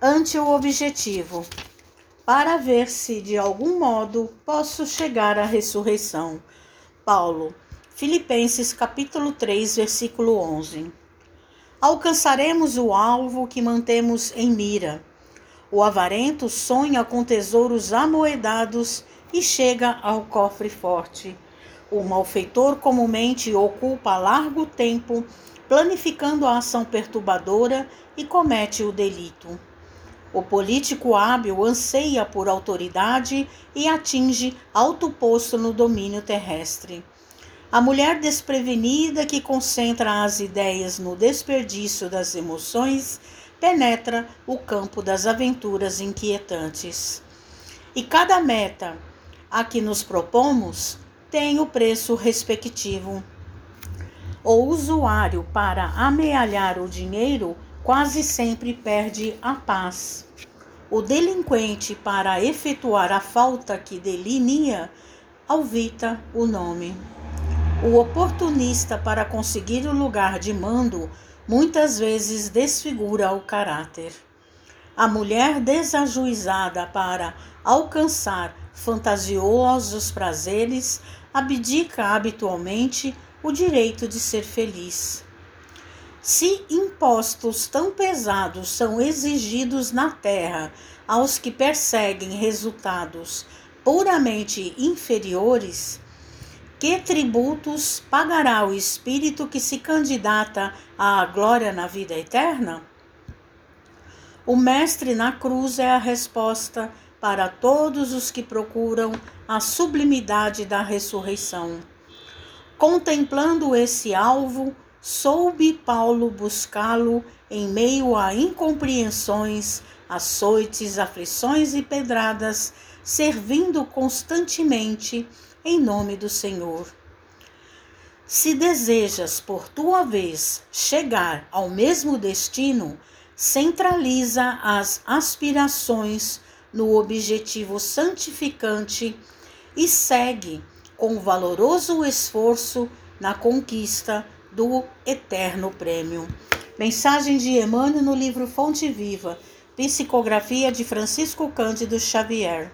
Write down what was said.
ante o objetivo, para ver se de algum modo posso chegar à ressurreição. Paulo, Filipenses capítulo 3, versículo 11. Alcançaremos o alvo que mantemos em mira. O avarento sonha com tesouros amoedados e chega ao cofre forte. O malfeitor comumente ocupa largo tempo planificando a ação perturbadora e comete o delito. O político hábil anseia por autoridade e atinge alto posto no domínio terrestre. A mulher desprevenida que concentra as ideias no desperdício das emoções penetra o campo das aventuras inquietantes. E cada meta a que nos propomos tem o preço respectivo. O usuário, para amealhar o dinheiro, quase sempre perde a paz. O delinquente, para efetuar a falta que delinea, alvita o nome. O oportunista, para conseguir o lugar de mando, muitas vezes desfigura o caráter. A mulher desajuizada para alcançar fantasiosos prazeres abdica habitualmente o direito de ser feliz. Se impostos tão pesados são exigidos na terra aos que perseguem resultados puramente inferiores, que tributos pagará o espírito que se candidata à glória na vida eterna? O Mestre na cruz é a resposta para todos os que procuram a sublimidade da ressurreição. Contemplando esse alvo, soube Paulo buscá-lo em meio a incompreensões, açoites, aflições e pedradas, servindo constantemente em nome do Senhor. Se desejas, por tua vez, chegar ao mesmo destino, centraliza as aspirações no objetivo santificante e segue com valoroso esforço na conquista do eterno prêmio. Mensagem de Emmanuel no livro Fonte Viva, psicografia de Francisco Cândido Xavier.